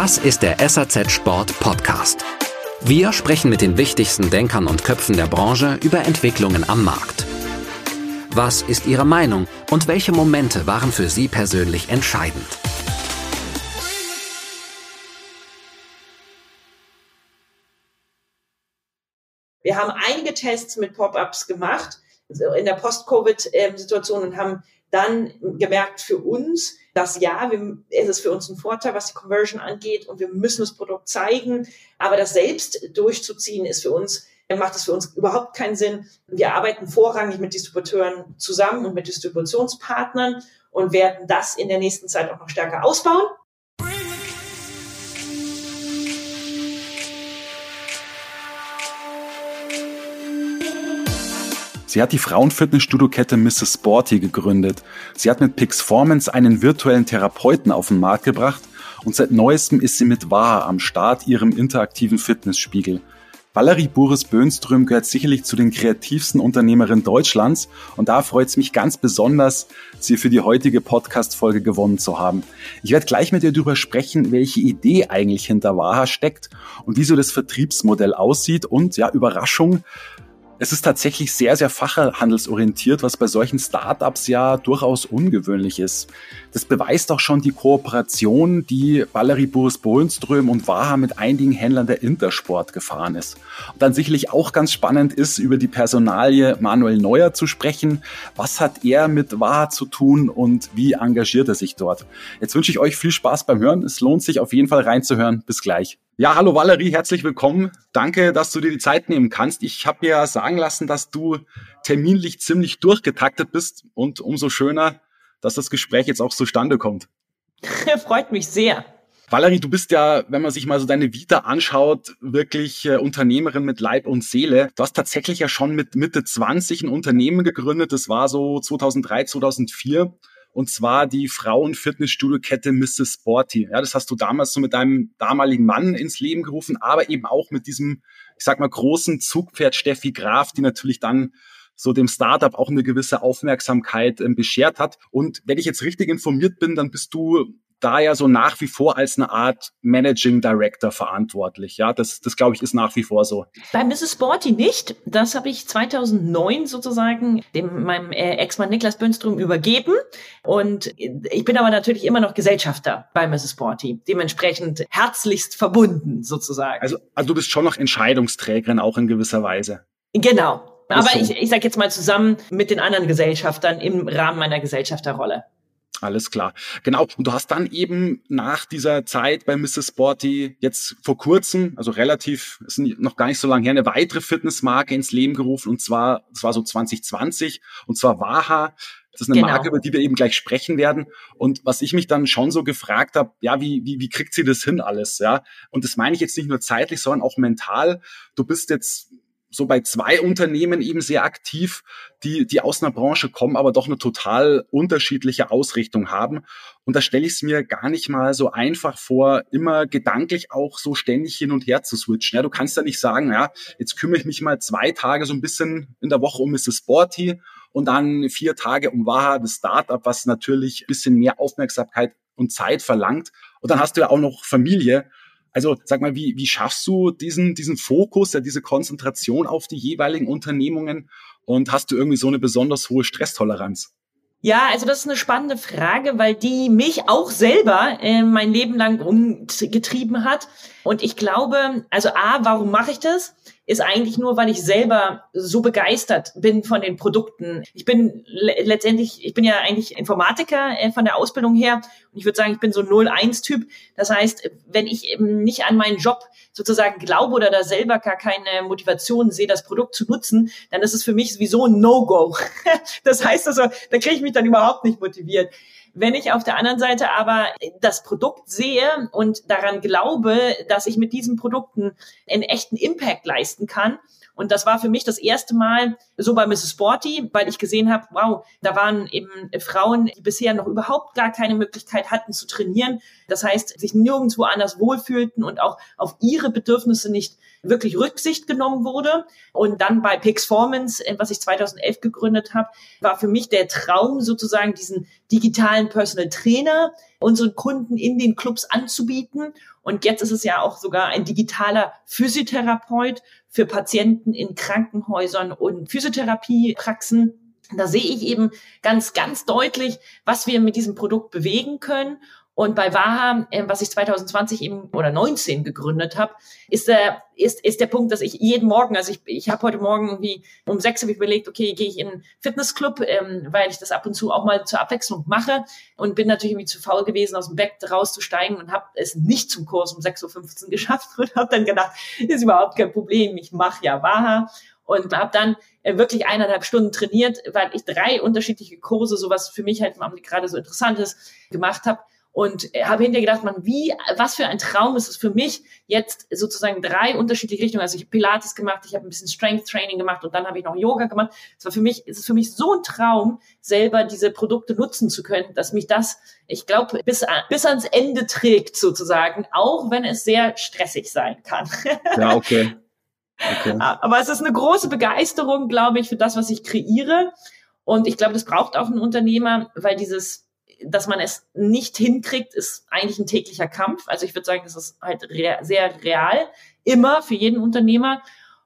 Das ist der SAZ Sport Podcast. Wir sprechen mit den wichtigsten Denkern und Köpfen der Branche über Entwicklungen am Markt. Was ist Ihre Meinung und welche Momente waren für Sie persönlich entscheidend? Wir haben einige Tests mit Pop-ups gemacht in der Post-Covid-Situation und haben dann gemerkt für uns, dass ja, wir, es ist für uns ein Vorteil, was die Conversion angeht und wir müssen das Produkt zeigen, aber das selbst durchzuziehen ist für uns macht es für uns überhaupt keinen Sinn. Wir arbeiten vorrangig mit Distributeuren zusammen und mit Distributionspartnern und werden das in der nächsten Zeit auch noch stärker ausbauen. Sie hat die Frauenfitnessstudio-Kette Mrs. Sporty gegründet. Sie hat mit Pixformance einen virtuellen Therapeuten auf den Markt gebracht und seit neuestem ist sie mit Waha am Start ihrem interaktiven Fitnessspiegel. Valerie Buris-Böhnström gehört sicherlich zu den kreativsten Unternehmerinnen Deutschlands und da freut es mich ganz besonders, sie für die heutige Podcast-Folge gewonnen zu haben. Ich werde gleich mit ihr darüber sprechen, welche Idee eigentlich hinter Waha steckt und wie so das Vertriebsmodell aussieht und ja, Überraschung, es ist tatsächlich sehr, sehr fachhandelsorientiert, was bei solchen Startups ja durchaus ungewöhnlich ist. Das beweist auch schon die Kooperation, die Valerie Boris-Bohlenström und Waha mit einigen Händlern der Intersport gefahren ist. Und dann sicherlich auch ganz spannend ist, über die Personalie Manuel Neuer zu sprechen. Was hat er mit Waha zu tun und wie engagiert er sich dort? Jetzt wünsche ich euch viel Spaß beim Hören. Es lohnt sich auf jeden Fall reinzuhören. Bis gleich. Ja, hallo Valerie, herzlich willkommen. Danke, dass du dir die Zeit nehmen kannst. Ich habe mir sagen lassen, dass du terminlich ziemlich durchgetaktet bist und umso schöner, dass das Gespräch jetzt auch zustande kommt. Freut mich sehr. Valerie, du bist ja, wenn man sich mal so deine Vita anschaut, wirklich äh, Unternehmerin mit Leib und Seele. Du hast tatsächlich ja schon mit Mitte 20 ein Unternehmen gegründet. Das war so 2003, 2004 und zwar die Frauen-Fitnessstudio-Kette Mrs. Sporty. Ja, das hast du damals so mit deinem damaligen Mann ins Leben gerufen, aber eben auch mit diesem, ich sag mal, großen Zugpferd Steffi Graf, die natürlich dann so dem Startup auch eine gewisse Aufmerksamkeit äh, beschert hat. Und wenn ich jetzt richtig informiert bin, dann bist du da ja so nach wie vor als eine Art Managing Director verantwortlich. Ja, das, das glaube ich ist nach wie vor so. Bei Mrs. Sporty nicht. Das habe ich 2009 sozusagen dem meinem äh, Ex-Mann Niklas Bönström übergeben. Und ich bin aber natürlich immer noch Gesellschafter bei Mrs. Sporty. Dementsprechend herzlichst verbunden sozusagen. Also, also du bist schon noch Entscheidungsträgerin auch in gewisser Weise. Genau. Aber ich, ich sage jetzt mal zusammen mit den anderen Gesellschaftern im Rahmen meiner Gesellschafterrolle. Alles klar. Genau. Und du hast dann eben nach dieser Zeit bei Mrs. Sporty jetzt vor kurzem, also relativ, ist noch gar nicht so lange her, eine weitere Fitnessmarke ins Leben gerufen. Und zwar, das war so 2020. Und zwar Waha. Das ist eine genau. Marke, über die wir eben gleich sprechen werden. Und was ich mich dann schon so gefragt habe, ja, wie, wie, wie kriegt sie das hin alles? Ja. Und das meine ich jetzt nicht nur zeitlich, sondern auch mental. Du bist jetzt so bei zwei Unternehmen eben sehr aktiv, die, die aus einer Branche kommen, aber doch eine total unterschiedliche Ausrichtung haben. Und da stelle ich es mir gar nicht mal so einfach vor, immer gedanklich auch so ständig hin und her zu switchen. Ja, du kannst ja nicht sagen, ja, jetzt kümmere ich mich mal zwei Tage so ein bisschen in der Woche um Mrs. Sporty und dann vier Tage um Waha, das Startup, was natürlich ein bisschen mehr Aufmerksamkeit und Zeit verlangt. Und dann hast du ja auch noch Familie. Also sag mal, wie, wie schaffst du diesen, diesen Fokus, ja, diese Konzentration auf die jeweiligen Unternehmungen und hast du irgendwie so eine besonders hohe Stresstoleranz? Ja, also das ist eine spannende Frage, weil die mich auch selber äh, mein Leben lang umgetrieben hat. Und ich glaube, also A, warum mache ich das? ist eigentlich nur, weil ich selber so begeistert bin von den Produkten. Ich bin le letztendlich, ich bin ja eigentlich Informatiker äh, von der Ausbildung her und ich würde sagen, ich bin so 0-1-Typ. Das heißt, wenn ich eben nicht an meinen Job sozusagen glaube oder da selber gar keine Motivation sehe, das Produkt zu nutzen, dann ist es für mich sowieso ein No-Go. das heißt also, da kriege ich mich dann überhaupt nicht motiviert. Wenn ich auf der anderen Seite aber das Produkt sehe und daran glaube, dass ich mit diesen Produkten einen echten Impact leisten kann, und das war für mich das erste Mal so bei Mrs. Sporty, weil ich gesehen habe, wow, da waren eben Frauen, die bisher noch überhaupt gar keine Möglichkeit hatten zu trainieren. Das heißt, sich nirgendwo anders wohlfühlten und auch auf ihre Bedürfnisse nicht wirklich Rücksicht genommen wurde. Und dann bei Pixformance, äh, was ich 2011 gegründet habe, war für mich der Traum sozusagen diesen digitalen Personal Trainer unseren Kunden in den Clubs anzubieten. Und jetzt ist es ja auch sogar ein digitaler Physiotherapeut für Patienten in Krankenhäusern und Physiotherapiepraxen. Da sehe ich eben ganz, ganz deutlich, was wir mit diesem Produkt bewegen können. Und bei Waha, äh, was ich 2020 eben oder 19 gegründet habe, ist der ist ist der Punkt, dass ich jeden Morgen, also ich ich habe heute Morgen irgendwie um sechs habe ich überlegt, okay, gehe ich in einen Fitnessclub, ähm, weil ich das ab und zu auch mal zur Abwechslung mache und bin natürlich irgendwie zu faul gewesen, aus dem Bett rauszusteigen und habe es nicht zum Kurs um 6.15 Uhr geschafft und habe dann gedacht, ist überhaupt kein Problem, ich mache ja Waha. Und habe dann äh, wirklich eineinhalb Stunden trainiert, weil ich drei unterschiedliche Kurse, sowas für mich halt gerade so interessant ist, gemacht habe und habe hinterher gedacht, man, wie, was für ein Traum ist es für mich, jetzt sozusagen drei unterschiedliche Richtungen. Also ich habe Pilates gemacht, ich habe ein bisschen Strength Training gemacht und dann habe ich noch Yoga gemacht. Es war für mich, es ist für mich so ein Traum, selber diese Produkte nutzen zu können, dass mich das, ich glaube, bis, bis ans Ende trägt sozusagen, auch wenn es sehr stressig sein kann. Ja, okay. okay. Aber es ist eine große Begeisterung, glaube ich, für das, was ich kreiere. Und ich glaube, das braucht auch ein Unternehmer, weil dieses dass man es nicht hinkriegt, ist eigentlich ein täglicher Kampf. Also ich würde sagen, das ist halt rea sehr real, immer für jeden Unternehmer.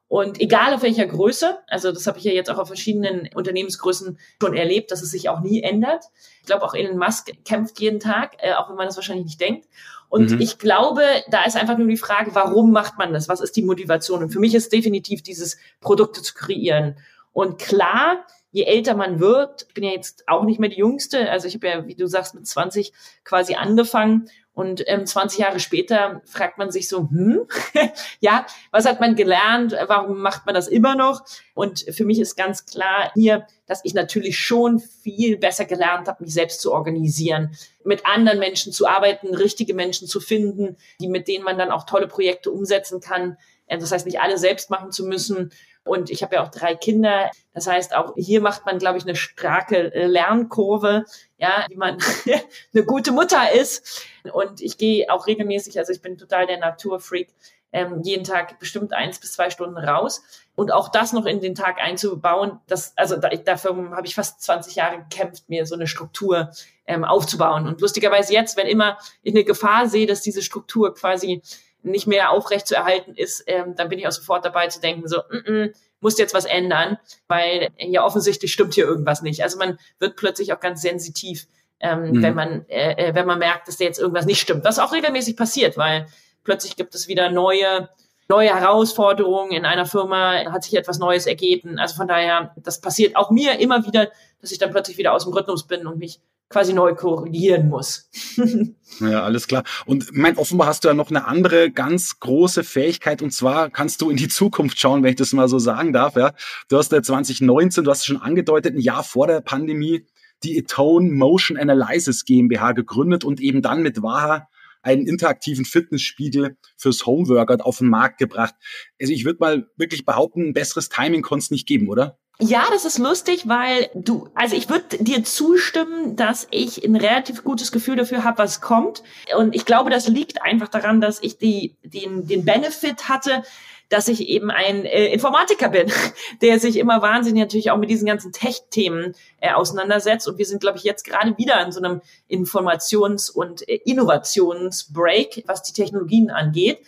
Und egal auf welcher Größe, also das habe ich ja jetzt auch auf verschiedenen Unternehmensgrößen schon erlebt, dass es sich auch nie ändert. Ich glaube, auch Elon Musk kämpft jeden Tag, äh, auch wenn man das wahrscheinlich nicht denkt. Und mhm. ich glaube, da ist einfach nur die Frage, warum macht man das? Was ist die Motivation? Und für mich ist definitiv dieses Produkte zu kreieren. Und klar, je älter man wird, ich bin ja jetzt auch nicht mehr die Jüngste, also ich habe ja, wie du sagst, mit 20 quasi angefangen und ähm, 20 Jahre später fragt man sich so, hm, ja, was hat man gelernt? Warum macht man das immer noch? Und für mich ist ganz klar hier, dass ich natürlich schon viel besser gelernt habe, mich selbst zu organisieren, mit anderen Menschen zu arbeiten, richtige Menschen zu finden, die mit denen man dann auch tolle Projekte umsetzen kann. Äh, das heißt, nicht alle selbst machen zu müssen und ich habe ja auch drei Kinder. Das heißt, auch hier macht man, glaube ich, eine starke äh, Lernkurve, ja, wie man eine gute Mutter ist. Und ich gehe auch regelmäßig, also ich bin total der Naturfreak, ähm, jeden Tag bestimmt eins bis zwei Stunden raus. Und auch das noch in den Tag einzubauen, das, also da, dafür habe ich fast 20 Jahre gekämpft, mir so eine Struktur ähm, aufzubauen. Und lustigerweise jetzt, wenn immer ich eine Gefahr sehe, dass diese Struktur quasi nicht mehr aufrecht zu erhalten ist, ähm, dann bin ich auch sofort dabei zu denken, so, mm -mm, muss jetzt was ändern, weil ja offensichtlich stimmt hier irgendwas nicht. Also man wird plötzlich auch ganz sensitiv, ähm, mhm. wenn man äh, äh wenn man merkt, dass da jetzt irgendwas nicht stimmt. Was auch regelmäßig passiert, weil plötzlich gibt es wieder neue neue Herausforderungen in einer Firma, hat sich etwas Neues ergeben. Also von daher, das passiert auch mir immer wieder, dass ich dann plötzlich wieder aus dem Rhythmus bin und mich quasi neu korrigieren muss. ja, alles klar. Und mein, offenbar hast du ja noch eine andere ganz große Fähigkeit und zwar kannst du in die Zukunft schauen, wenn ich das mal so sagen darf. Ja, du hast ja 2019, du hast es schon angedeutet, ein Jahr vor der Pandemie die Etone Motion Analysis GmbH gegründet und eben dann mit Waha einen interaktiven Fitnessspiegel fürs Homeworkout auf den Markt gebracht. Also ich würde mal wirklich behaupten, ein besseres Timing konnte es nicht geben, oder? Ja, das ist lustig, weil du, also ich würde dir zustimmen, dass ich ein relativ gutes Gefühl dafür habe, was kommt. Und ich glaube, das liegt einfach daran, dass ich die, den, den Benefit hatte, dass ich eben ein äh, Informatiker bin, der sich immer wahnsinnig natürlich auch mit diesen ganzen Tech-Themen äh, auseinandersetzt. Und wir sind, glaube ich, jetzt gerade wieder in so einem Informations- und äh, Innovationsbreak, was die Technologien angeht.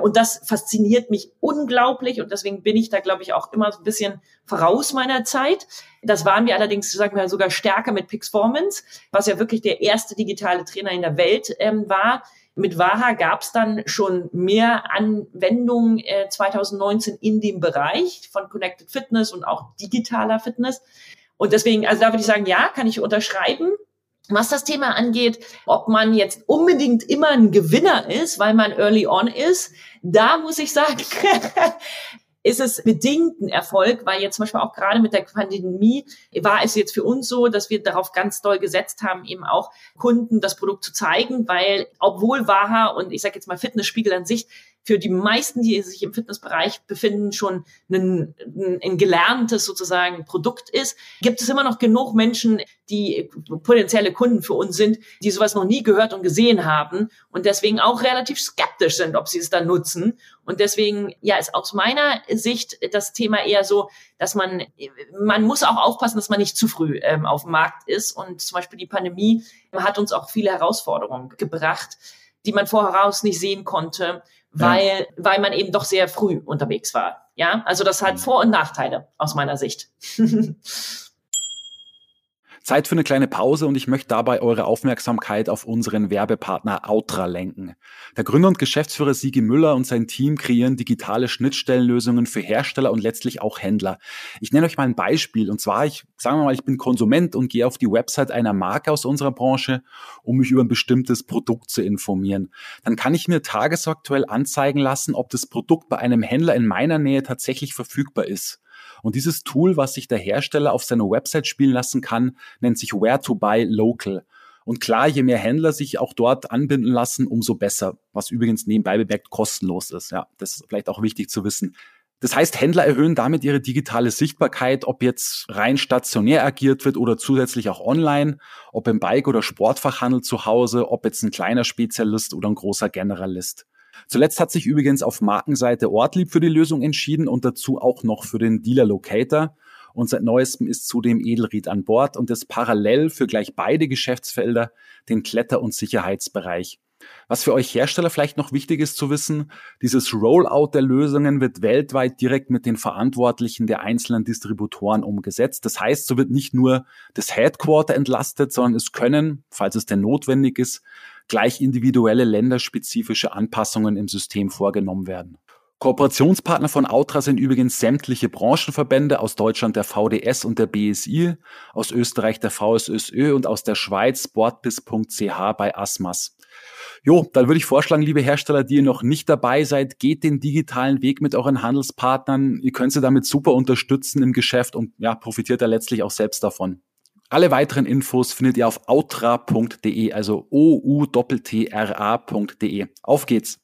Und das fasziniert mich unglaublich und deswegen bin ich da, glaube ich, auch immer so ein bisschen voraus meiner Zeit. Das waren wir allerdings, sagen wir sogar stärker mit Pixformance, was ja wirklich der erste digitale Trainer in der Welt ähm, war. Mit Waha gab es dann schon mehr Anwendungen äh, 2019 in dem Bereich von Connected Fitness und auch digitaler Fitness. Und deswegen, also da würde ich sagen, ja, kann ich unterschreiben. Was das Thema angeht, ob man jetzt unbedingt immer ein Gewinner ist, weil man early on ist, da muss ich sagen, ist es bedingt ein Erfolg, weil jetzt zum Beispiel auch gerade mit der Pandemie war es jetzt für uns so, dass wir darauf ganz doll gesetzt haben, eben auch Kunden das Produkt zu zeigen, weil obwohl Waha und ich sage jetzt mal Fitnessspiegel an sich für die meisten, die sich im Fitnessbereich befinden, schon ein, ein gelerntes sozusagen Produkt ist, gibt es immer noch genug Menschen, die potenzielle Kunden für uns sind, die sowas noch nie gehört und gesehen haben und deswegen auch relativ skeptisch sind, ob sie es dann nutzen. Und deswegen, ja, ist aus meiner Sicht das Thema eher so, dass man, man muss auch aufpassen, dass man nicht zu früh ähm, auf dem Markt ist. Und zum Beispiel die Pandemie hat uns auch viele Herausforderungen gebracht, die man voraus nicht sehen konnte weil, weil man eben doch sehr früh unterwegs war. Ja, also das hat mhm. Vor- und Nachteile aus meiner Sicht. Zeit für eine kleine Pause und ich möchte dabei eure Aufmerksamkeit auf unseren Werbepartner Outra lenken. Der Gründer und Geschäftsführer Sigi Müller und sein Team kreieren digitale Schnittstellenlösungen für Hersteller und letztlich auch Händler. Ich nenne euch mal ein Beispiel und zwar, ich sagen wir mal, ich bin Konsument und gehe auf die Website einer Marke aus unserer Branche, um mich über ein bestimmtes Produkt zu informieren. Dann kann ich mir tagesaktuell anzeigen lassen, ob das Produkt bei einem Händler in meiner Nähe tatsächlich verfügbar ist. Und dieses Tool, was sich der Hersteller auf seiner Website spielen lassen kann, nennt sich Where to Buy Local. Und klar, je mehr Händler sich auch dort anbinden lassen, umso besser. Was übrigens nebenbei bemerkt kostenlos ist. Ja, das ist vielleicht auch wichtig zu wissen. Das heißt, Händler erhöhen damit ihre digitale Sichtbarkeit, ob jetzt rein stationär agiert wird oder zusätzlich auch online, ob im Bike- oder Sportfachhandel zu Hause, ob jetzt ein kleiner Spezialist oder ein großer Generalist. Zuletzt hat sich übrigens auf Markenseite Ortlieb für die Lösung entschieden und dazu auch noch für den Dealer Locator. Und seit neuestem ist zudem Edelried an Bord und ist parallel für gleich beide Geschäftsfelder den Kletter- und Sicherheitsbereich. Was für euch Hersteller vielleicht noch wichtig ist zu wissen, dieses Rollout der Lösungen wird weltweit direkt mit den Verantwortlichen der einzelnen Distributoren umgesetzt. Das heißt, so wird nicht nur das Headquarter entlastet, sondern es können, falls es denn notwendig ist, gleich individuelle länderspezifische Anpassungen im System vorgenommen werden. Kooperationspartner von Outra sind übrigens sämtliche Branchenverbände aus Deutschland der VDS und der BSI, aus Österreich der VSÖSÖ und aus der Schweiz sportbiz.ch bei ASMAS. Jo, dann würde ich vorschlagen, liebe Hersteller, die ihr noch nicht dabei seid, geht den digitalen Weg mit euren Handelspartnern. Ihr könnt sie damit super unterstützen im Geschäft und ja, profitiert da letztlich auch selbst davon. Alle weiteren Infos findet ihr auf outra.de, also o u t r a.de. Auf geht's!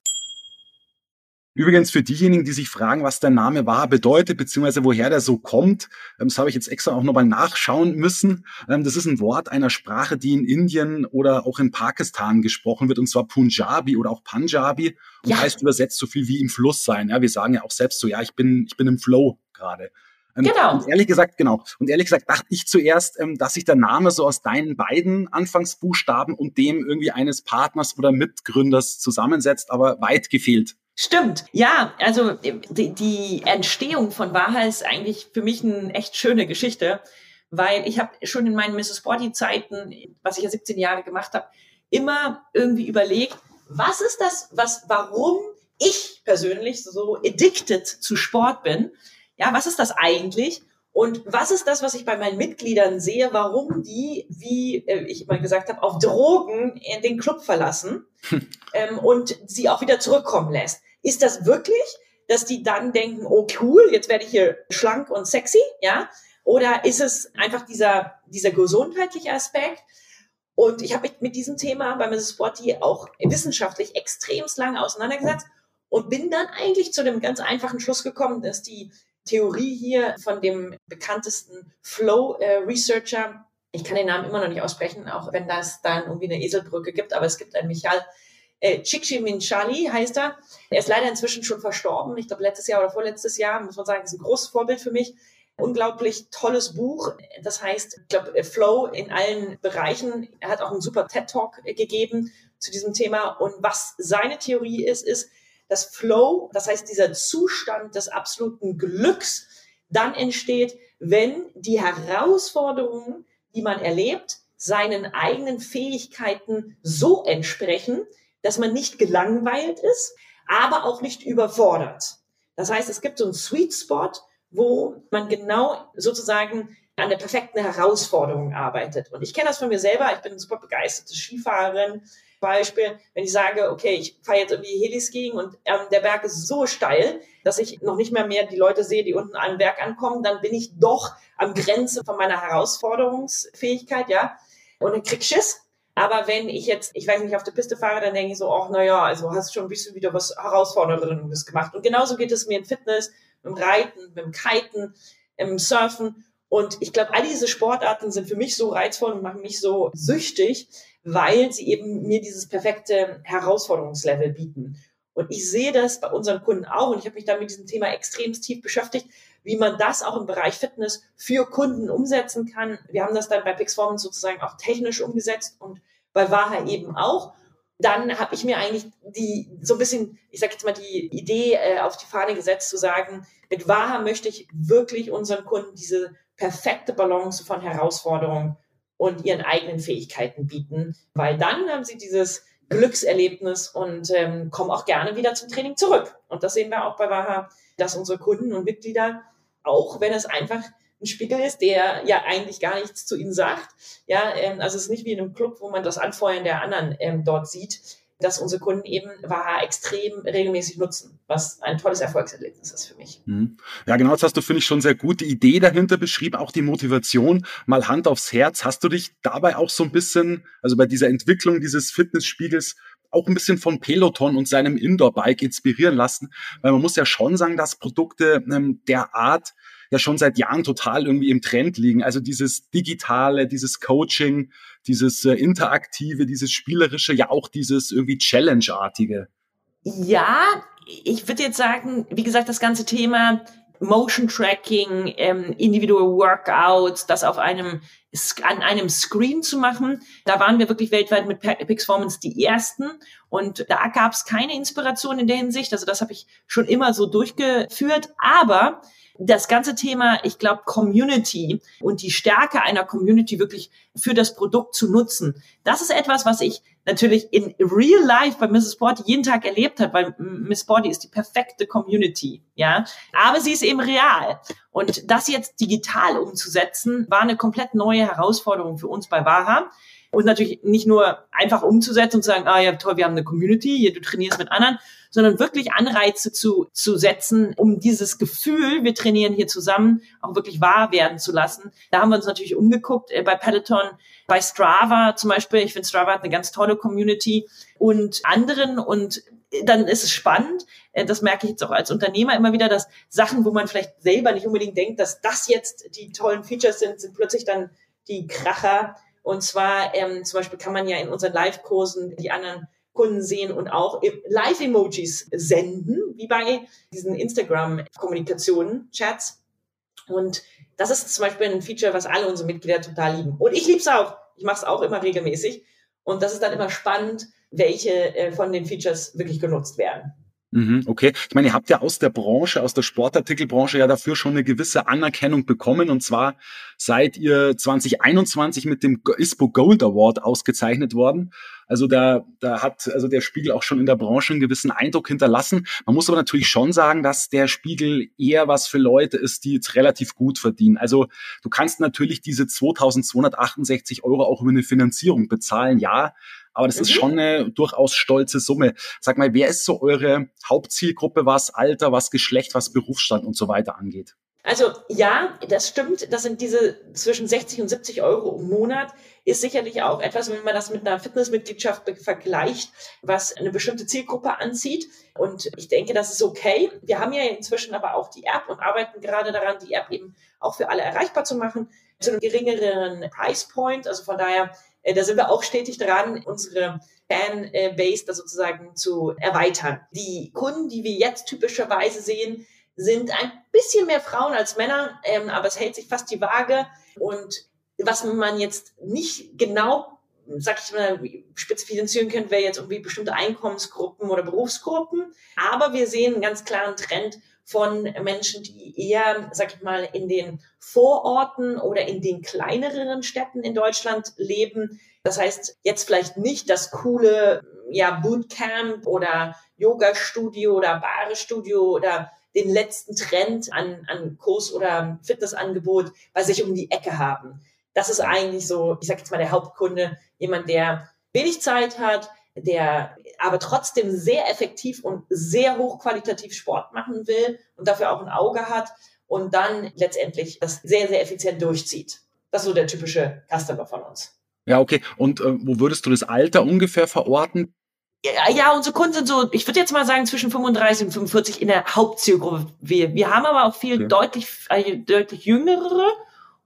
Übrigens für diejenigen, die sich fragen, was der Name war bedeutet, beziehungsweise woher der so kommt, ähm, das habe ich jetzt extra auch nochmal nachschauen müssen. Ähm, das ist ein Wort einer Sprache, die in Indien oder auch in Pakistan gesprochen wird, und zwar Punjabi oder auch Punjabi und ja. heißt übersetzt so viel wie im Fluss sein. Ja, wir sagen ja auch selbst so, ja, ich bin, ich bin im Flow gerade. Ähm, genau. Und ehrlich gesagt, genau. Und ehrlich gesagt dachte ich zuerst, ähm, dass sich der Name so aus deinen beiden Anfangsbuchstaben und dem irgendwie eines Partners oder Mitgründers zusammensetzt, aber weit gefehlt. Stimmt. Ja, also die, die Entstehung von Waha ist eigentlich für mich eine echt schöne Geschichte, weil ich habe schon in meinen Mrs. Body Zeiten, was ich ja 17 Jahre gemacht habe, immer irgendwie überlegt, was ist das, was, warum ich persönlich so addicted zu Sport bin? Ja, was ist das eigentlich? Und was ist das, was ich bei meinen Mitgliedern sehe, warum die, wie äh, ich mal gesagt habe, auf Drogen den Club verlassen ähm, und sie auch wieder zurückkommen lässt? Ist das wirklich, dass die dann denken, oh cool, jetzt werde ich hier schlank und sexy, ja? Oder ist es einfach dieser, dieser gesundheitliche Aspekt? Und ich habe mich mit diesem Thema bei Mrs. Spotty auch wissenschaftlich extremst lange auseinandergesetzt und bin dann eigentlich zu dem ganz einfachen Schluss gekommen, dass die Theorie hier von dem bekanntesten Flow-Researcher. ich kann den Namen immer noch nicht aussprechen, auch wenn das dann irgendwie eine Eselbrücke gibt, aber es gibt einen Michael äh, Csikszentmihalyi heißt er. Er ist leider inzwischen schon verstorben. Ich glaube, letztes Jahr oder vorletztes Jahr, muss man sagen, ist ein großes Vorbild für mich. Unglaublich tolles Buch. Das heißt, ich glaube, Flow in allen Bereichen. Er hat auch einen super TED-Talk gegeben zu diesem Thema. Und was seine Theorie ist, ist, dass Flow, das heißt dieser Zustand des absoluten Glücks, dann entsteht, wenn die Herausforderungen, die man erlebt, seinen eigenen Fähigkeiten so entsprechen, dass man nicht gelangweilt ist, aber auch nicht überfordert. Das heißt, es gibt so einen Sweet Spot, wo man genau sozusagen an der perfekten Herausforderung arbeitet. Und ich kenne das von mir selber. Ich bin super begeisterte Skifahrerin. Beispiel, wenn ich sage, okay, ich fahre jetzt irgendwie Heliskiing und ähm, der Berg ist so steil, dass ich noch nicht mehr mehr die Leute sehe, die unten am Berg ankommen, dann bin ich doch am Grenze von meiner Herausforderungsfähigkeit, ja. Und dann krieg Schiss. Aber wenn ich jetzt, ich weiß nicht, auf der Piste fahre, dann denke ich so, ach, naja, also hast schon ein bisschen wieder was Herausforderndes gemacht. Und genauso geht es mir im Fitness, im Reiten, im Kiten, im Surfen. Und ich glaube, all diese Sportarten sind für mich so reizvoll und machen mich so süchtig, weil sie eben mir dieses perfekte Herausforderungslevel bieten. Und ich sehe das bei unseren Kunden auch und ich habe mich da mit diesem Thema extrem tief beschäftigt, wie man das auch im Bereich Fitness für Kunden umsetzen kann. Wir haben das dann bei Pixformance sozusagen auch technisch umgesetzt und bei Waha eben auch. Dann habe ich mir eigentlich die so ein bisschen, ich sage jetzt mal die Idee äh, auf die Fahne gesetzt zu sagen, mit Waha möchte ich wirklich unseren Kunden diese perfekte Balance von Herausforderungen und ihren eigenen Fähigkeiten bieten, weil dann haben sie dieses Glückserlebnis und ähm, kommen auch gerne wieder zum Training zurück. Und das sehen wir auch bei Waha, dass unsere Kunden und Mitglieder auch wenn es einfach ein Spiegel ist, der ja eigentlich gar nichts zu ihnen sagt. Ja, ähm, also es ist nicht wie in einem Club, wo man das Anfeuern der anderen ähm, dort sieht, dass unsere Kunden eben Waha extrem regelmäßig nutzen, was ein tolles Erfolgserlebnis ist für mich. Mhm. Ja, genau, das hast du, finde ich, schon sehr gut die Idee dahinter beschrieben, auch die Motivation. Mal Hand aufs Herz. Hast du dich dabei auch so ein bisschen, also bei dieser Entwicklung dieses Fitnessspiegels, auch ein bisschen von Peloton und seinem Indoor-Bike inspirieren lassen, weil man muss ja schon sagen, dass Produkte ähm, der Art ja schon seit Jahren total irgendwie im Trend liegen. Also dieses Digitale, dieses Coaching, dieses äh, Interaktive, dieses Spielerische, ja auch dieses irgendwie Challenge-artige. Ja, ich würde jetzt sagen, wie gesagt, das ganze Thema Motion Tracking, ähm, individuelle Workouts, das auf einem an einem Screen zu machen. Da waren wir wirklich weltweit mit Pixformance die ersten und da gab es keine Inspiration in der Hinsicht. Also das habe ich schon immer so durchgeführt. Aber das ganze Thema, ich glaube, Community und die Stärke einer Community wirklich für das Produkt zu nutzen, das ist etwas, was ich natürlich in real life bei Mrs. Sporty jeden Tag erlebt habe, weil Miss Sporty ist die perfekte Community, ja. Aber sie ist eben real. Und das jetzt digital umzusetzen, war eine komplett neue Herausforderung für uns bei Waha. Und natürlich nicht nur einfach umzusetzen und zu sagen, ah ja, toll, wir haben eine Community, hier, du trainierst mit anderen, sondern wirklich Anreize zu, zu setzen, um dieses Gefühl, wir trainieren hier zusammen, auch wirklich wahr werden zu lassen. Da haben wir uns natürlich umgeguckt äh, bei Peloton, bei Strava zum Beispiel. Ich finde, Strava hat eine ganz tolle Community und anderen und dann ist es spannend, äh, das merke ich jetzt auch als Unternehmer immer wieder, dass Sachen, wo man vielleicht selber nicht unbedingt denkt, dass das jetzt die tollen Features sind, sind plötzlich dann die Kracher. Und zwar ähm, zum Beispiel kann man ja in unseren Live-Kursen die anderen Kunden sehen und auch Live-Emojis senden, wie bei diesen Instagram-Kommunikationen, Chats. Und das ist zum Beispiel ein Feature, was alle unsere Mitglieder total lieben. Und ich liebe es auch. Ich mache es auch immer regelmäßig. Und das ist dann immer spannend, welche äh, von den Features wirklich genutzt werden. Mhm, okay. Ich meine, ihr habt ja aus der Branche, aus der Sportartikelbranche ja dafür schon eine gewisse Anerkennung bekommen. Und zwar seid ihr 2021 mit dem ISPO Gold Award ausgezeichnet worden. Also da, da hat also der Spiegel auch schon in der Branche einen gewissen Eindruck hinterlassen. Man muss aber natürlich schon sagen, dass der Spiegel eher was für Leute ist, die jetzt relativ gut verdienen. Also du kannst natürlich diese 2268 Euro auch über eine Finanzierung bezahlen, ja. Aber das mhm. ist schon eine durchaus stolze Summe. Sag mal, wer ist so eure Hauptzielgruppe, was Alter, was Geschlecht, was Berufsstand und so weiter angeht? Also ja, das stimmt. Das sind diese zwischen 60 und 70 Euro im Monat. Ist sicherlich auch etwas, wenn man das mit einer Fitnessmitgliedschaft vergleicht, was eine bestimmte Zielgruppe anzieht. Und ich denke, das ist okay. Wir haben ja inzwischen aber auch die App und arbeiten gerade daran, die App eben auch für alle erreichbar zu machen, zu einem geringeren Price Point. Also von daher, da sind wir auch stetig dran, unsere Fanbase da sozusagen zu erweitern. Die Kunden, die wir jetzt typischerweise sehen, sind ein bisschen mehr Frauen als Männer, ähm, aber es hält sich fast die Waage. Und was man jetzt nicht genau, sag ich mal, spezifizieren könnte, wäre jetzt irgendwie bestimmte Einkommensgruppen oder Berufsgruppen. Aber wir sehen einen ganz klaren Trend von Menschen, die eher, sag ich mal, in den Vororten oder in den kleineren Städten in Deutschland leben. Das heißt, jetzt vielleicht nicht das coole ja, Bootcamp oder Yoga-Studio oder Barestudio oder den letzten Trend an, an Kurs- oder Fitnessangebot bei sich um die Ecke haben. Das ist eigentlich so, ich sage jetzt mal, der Hauptkunde, jemand, der wenig Zeit hat, der aber trotzdem sehr effektiv und sehr hochqualitativ Sport machen will und dafür auch ein Auge hat und dann letztendlich das sehr, sehr effizient durchzieht. Das ist so der typische Customer von uns. Ja, okay. Und äh, wo würdest du das Alter ungefähr verorten? Ja, ja, unsere Kunden sind so, ich würde jetzt mal sagen, zwischen 35 und 45 in der Hauptzielgruppe. Wir, wir haben aber auch viel okay. deutlich, äh, deutlich jüngere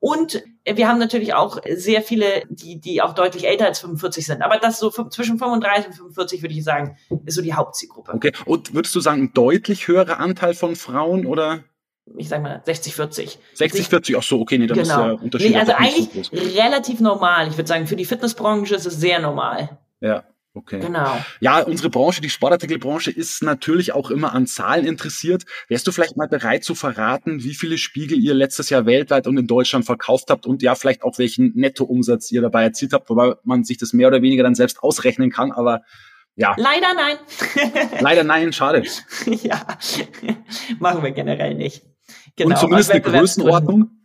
und wir haben natürlich auch sehr viele, die, die auch deutlich älter als 45 sind. Aber das so zwischen 35 und 45 würde ich sagen, ist so die Hauptzielgruppe. Okay. Und würdest du sagen, ein deutlich höherer Anteil von Frauen oder? ich sag mal 60, 40. 60, 40, ach so, okay, nee, dann genau. ist der Unterschied. Nee, also eigentlich so relativ normal. Ich würde sagen, für die Fitnessbranche ist es sehr normal. Ja, Okay. Genau. Ja, unsere Branche, die Sportartikelbranche, ist natürlich auch immer an Zahlen interessiert. Wärst du vielleicht mal bereit zu verraten, wie viele Spiegel ihr letztes Jahr weltweit und in Deutschland verkauft habt und ja, vielleicht auch welchen Nettoumsatz ihr dabei erzielt habt, wobei man sich das mehr oder weniger dann selbst ausrechnen kann, aber ja. Leider nein. Leider nein, schade. ja, machen wir generell nicht. Genau. Und zumindest eine Größenordnung?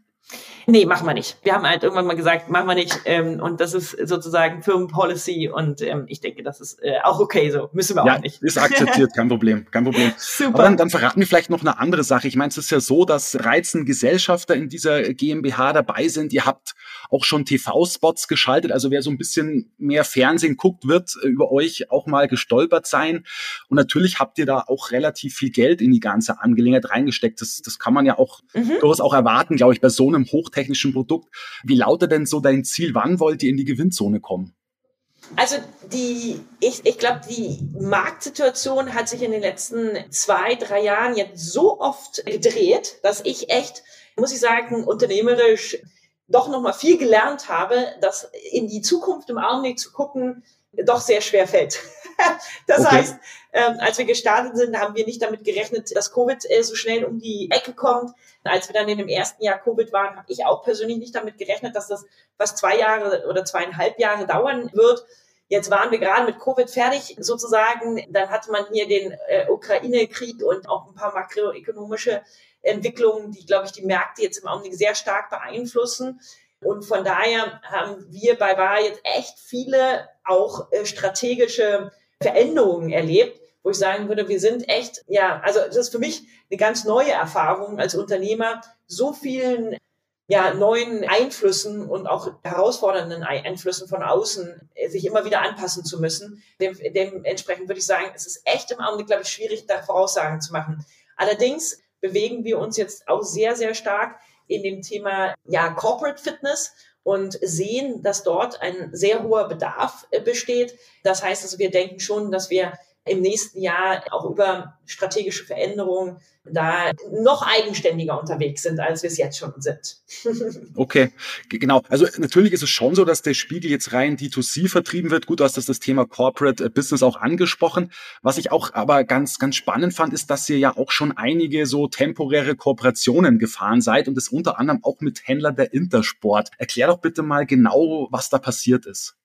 Nee, machen wir nicht. Wir haben halt irgendwann mal gesagt, machen wir nicht. Ähm, und das ist sozusagen Firmenpolicy und ähm, ich denke, das ist äh, auch okay so. Müssen wir ja, auch nicht. Ist akzeptiert, kein Problem, kein Problem. Super. Aber dann, dann verraten wir vielleicht noch eine andere Sache. Ich meine, es ist ja so, dass reizende Gesellschafter in dieser GmbH dabei sind. Ihr habt auch schon TV-Spots geschaltet. Also wer so ein bisschen mehr Fernsehen guckt, wird äh, über euch auch mal gestolpert sein. Und natürlich habt ihr da auch relativ viel Geld in die ganze Angelegenheit reingesteckt. Das, das kann man ja auch mhm. durchaus auch erwarten, glaube ich, bei so einem hochtechnischen Produkt. Wie lautet denn so dein Ziel? Wann wollt ihr in die Gewinnzone kommen? Also die, ich, ich glaube, die Marktsituation hat sich in den letzten zwei, drei Jahren jetzt so oft gedreht, dass ich echt, muss ich sagen, unternehmerisch doch noch mal viel gelernt habe, dass in die Zukunft im Augenblick zu gucken doch sehr schwer fällt. das okay. heißt, ähm, als wir gestartet sind, haben wir nicht damit gerechnet, dass Covid äh, so schnell um die Ecke kommt. Als wir dann in dem ersten Jahr Covid waren, habe ich auch persönlich nicht damit gerechnet, dass das was zwei Jahre oder zweieinhalb Jahre dauern wird. Jetzt waren wir gerade mit Covid fertig sozusagen. Dann hatte man hier den äh, Ukraine-Krieg und auch ein paar makroökonomische Entwicklungen, die, glaube ich, die Märkte jetzt im Augenblick sehr stark beeinflussen. Und von daher haben wir bei VAR jetzt echt viele auch äh, strategische Veränderungen erlebt, wo ich sagen würde, wir sind echt, ja, also das ist für mich eine ganz neue Erfahrung als Unternehmer, so vielen ja, neuen Einflüssen und auch herausfordernden Einflüssen von außen äh, sich immer wieder anpassen zu müssen. Dem, dementsprechend würde ich sagen, es ist echt im Augenblick, glaube ich, schwierig, da Voraussagen zu machen. Allerdings bewegen wir uns jetzt auch sehr, sehr stark in dem Thema ja, Corporate Fitness und sehen, dass dort ein sehr hoher Bedarf äh, besteht. Das heißt also, wir denken schon, dass wir im nächsten Jahr auch über strategische Veränderungen da noch eigenständiger unterwegs sind, als wir es jetzt schon sind. okay, genau. Also natürlich ist es schon so, dass der Spiegel jetzt rein D2C vertrieben wird. Gut, du hast das, das Thema Corporate Business auch angesprochen. Was ich auch aber ganz, ganz spannend fand, ist, dass ihr ja auch schon einige so temporäre Kooperationen gefahren seid und das unter anderem auch mit Händlern der Intersport. Erklär doch bitte mal genau, was da passiert ist.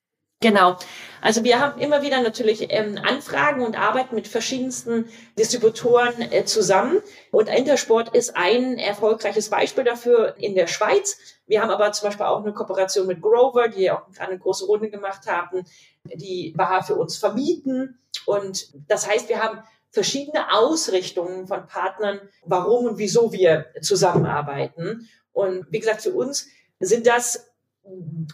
Genau. Also wir haben immer wieder natürlich ähm, Anfragen und arbeiten mit verschiedensten Distributoren äh, zusammen. Und Intersport ist ein erfolgreiches Beispiel dafür in der Schweiz. Wir haben aber zum Beispiel auch eine Kooperation mit Grover, die auch eine große Runde gemacht haben, die Bar für uns vermieten. Und das heißt, wir haben verschiedene Ausrichtungen von Partnern, warum und wieso wir zusammenarbeiten. Und wie gesagt, für uns sind das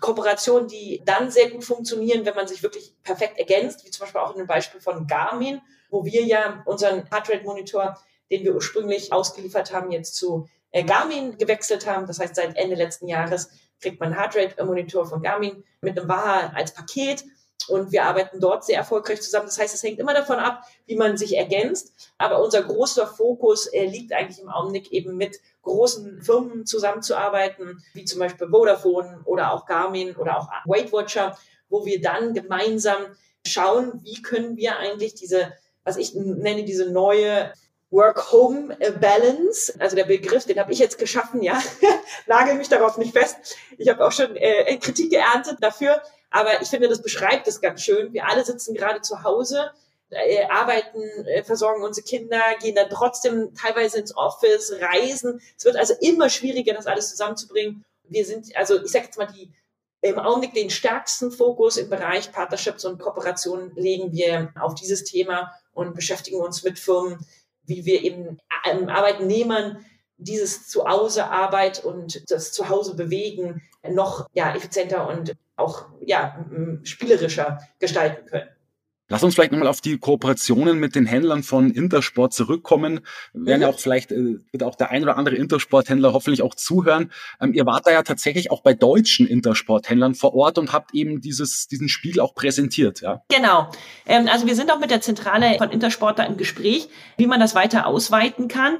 Kooperationen, die dann sehr gut funktionieren, wenn man sich wirklich perfekt ergänzt, wie zum Beispiel auch in dem Beispiel von Garmin, wo wir ja unseren Heartrate-Monitor, den wir ursprünglich ausgeliefert haben, jetzt zu äh, Garmin gewechselt haben. Das heißt, seit Ende letzten Jahres kriegt man Heartrate-Monitor von Garmin mit einem Waha als Paket und wir arbeiten dort sehr erfolgreich zusammen. Das heißt, es hängt immer davon ab, wie man sich ergänzt. Aber unser großer Fokus äh, liegt eigentlich im Augenblick eben mit großen Firmen zusammenzuarbeiten, wie zum Beispiel Vodafone oder auch Garmin oder auch Weight Watcher, wo wir dann gemeinsam schauen, wie können wir eigentlich diese, was ich nenne, diese neue Work-Home-Balance, also der Begriff, den habe ich jetzt geschaffen, ja, nagel mich darauf nicht fest. Ich habe auch schon äh, Kritik geerntet dafür, aber ich finde, das beschreibt es ganz schön. Wir alle sitzen gerade zu Hause, äh, arbeiten, äh, versorgen unsere Kinder, gehen dann trotzdem teilweise ins Office, reisen. Es wird also immer schwieriger, das alles zusammenzubringen. Wir sind, also ich sage jetzt mal, die im Augenblick den stärksten Fokus im Bereich Partnerships und Kooperationen legen wir auf dieses Thema und beschäftigen uns mit Firmen, wie wir eben ähm, Arbeitnehmern dieses Zuhause Arbeit und das Zuhause bewegen noch ja, effizienter und auch ja, spielerischer gestalten können. Lass uns vielleicht nochmal auf die Kooperationen mit den Händlern von Intersport zurückkommen. Werden ja mhm. auch vielleicht, äh, wird auch der ein oder andere Intersporthändler hoffentlich auch zuhören. Ähm, ihr wart da ja tatsächlich auch bei deutschen Intersporthändlern vor Ort und habt eben dieses, diesen Spiegel auch präsentiert, ja? Genau. Ähm, also wir sind auch mit der Zentrale von Intersport da im Gespräch, wie man das weiter ausweiten kann.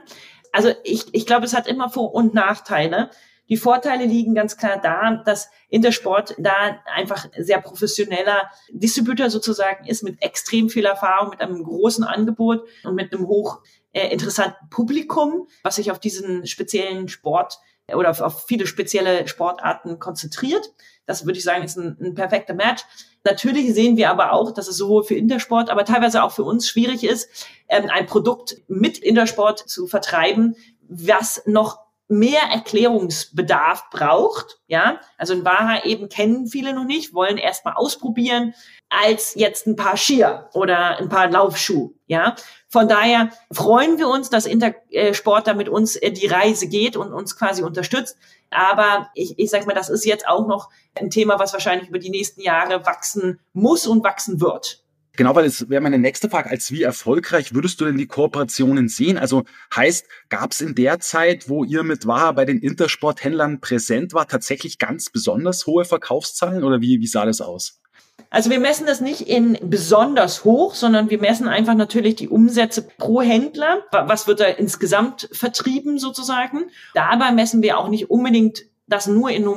Also ich, ich glaube, es hat immer Vor- und Nachteile. Die Vorteile liegen ganz klar da, dass Intersport da einfach sehr professioneller Distributor sozusagen ist mit extrem viel Erfahrung, mit einem großen Angebot und mit einem hoch äh, interessanten Publikum, was sich auf diesen speziellen Sport oder auf viele spezielle Sportarten konzentriert. Das würde ich sagen, ist ein, ein perfekter Match. Natürlich sehen wir aber auch, dass es sowohl für Intersport, aber teilweise auch für uns schwierig ist, ähm, ein Produkt mit Intersport zu vertreiben, was noch mehr Erklärungsbedarf braucht, ja, also ein Waha eben kennen viele noch nicht, wollen erstmal ausprobieren, als jetzt ein paar Skier oder ein paar Laufschuhe, ja. Von daher freuen wir uns, dass Intersport da mit uns äh, die Reise geht und uns quasi unterstützt. Aber ich, ich sag mal, das ist jetzt auch noch ein Thema, was wahrscheinlich über die nächsten Jahre wachsen muss und wachsen wird. Genau, weil es wäre meine nächste Frage, als wie erfolgreich würdest du denn die Kooperationen sehen? Also heißt, gab es in der Zeit, wo ihr mit Waha bei den Intersporthändlern präsent war, tatsächlich ganz besonders hohe Verkaufszahlen oder wie, wie sah das aus? Also wir messen das nicht in besonders hoch, sondern wir messen einfach natürlich die Umsätze pro Händler. Was wird da insgesamt vertrieben sozusagen? Dabei messen wir auch nicht unbedingt das nur in,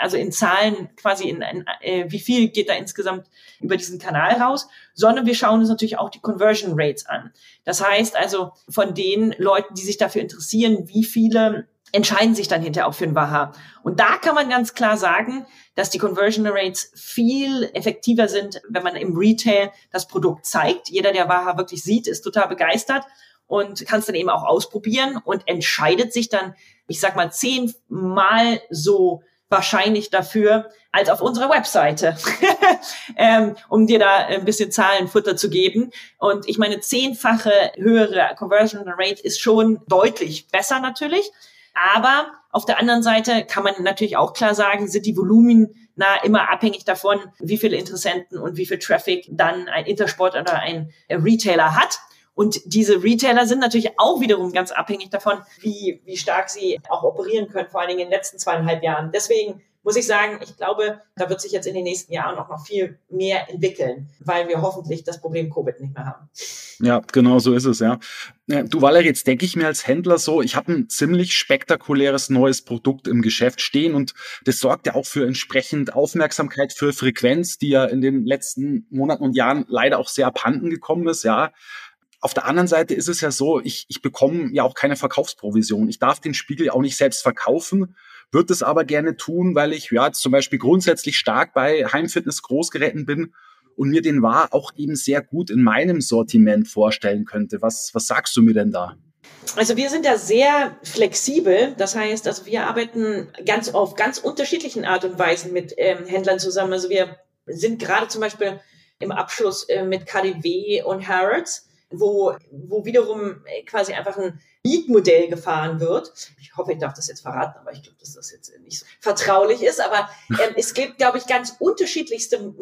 also in Zahlen quasi in, in äh, wie viel geht da insgesamt über diesen Kanal raus, sondern wir schauen uns natürlich auch die Conversion Rates an. Das heißt also von den Leuten, die sich dafür interessieren, wie viele entscheiden sich dann hinterher auch für ein Waha. Und da kann man ganz klar sagen, dass die Conversion Rates viel effektiver sind, wenn man im Retail das Produkt zeigt. Jeder, der Waha wirklich sieht, ist total begeistert und kann es dann eben auch ausprobieren und entscheidet sich dann, ich sag mal, zehnmal so wahrscheinlich dafür als auf unserer Webseite, ähm, um dir da ein bisschen Zahlenfutter zu geben. Und ich meine, zehnfache höhere Conversion Rate ist schon deutlich besser natürlich. Aber auf der anderen Seite kann man natürlich auch klar sagen, sind die Volumen na immer abhängig davon, wie viele Interessenten und wie viel Traffic dann ein Intersport oder ein Retailer hat. Und diese Retailer sind natürlich auch wiederum ganz abhängig davon, wie, wie stark sie auch operieren können, vor allen Dingen in den letzten zweieinhalb Jahren. Deswegen muss ich sagen, ich glaube, da wird sich jetzt in den nächsten Jahren auch noch viel mehr entwickeln, weil wir hoffentlich das Problem Covid nicht mehr haben. Ja, genau so ist es, ja. Du, Valerie, jetzt denke ich mir als Händler so, ich habe ein ziemlich spektakuläres neues Produkt im Geschäft stehen und das sorgt ja auch für entsprechend Aufmerksamkeit für Frequenz, die ja in den letzten Monaten und Jahren leider auch sehr abhanden gekommen ist, ja. Auf der anderen Seite ist es ja so, ich, ich bekomme ja auch keine Verkaufsprovision. Ich darf den Spiegel auch nicht selbst verkaufen, würde es aber gerne tun, weil ich ja zum Beispiel grundsätzlich stark bei Heimfitness-Großgeräten bin und mir den war auch eben sehr gut in meinem Sortiment vorstellen könnte. Was, was sagst du mir denn da? Also wir sind da sehr flexibel. Das heißt, also wir arbeiten ganz auf ganz unterschiedlichen Art und Weisen mit ähm, Händlern zusammen. Also wir sind gerade zum Beispiel im Abschluss äh, mit KDW und Harrods wo, wo wiederum äh, quasi einfach ein Mietmodell gefahren wird. Ich hoffe, ich darf das jetzt verraten, aber ich glaube, dass das jetzt nicht so vertraulich ist. Aber ähm, es gibt, glaube ich, ganz unterschiedlichste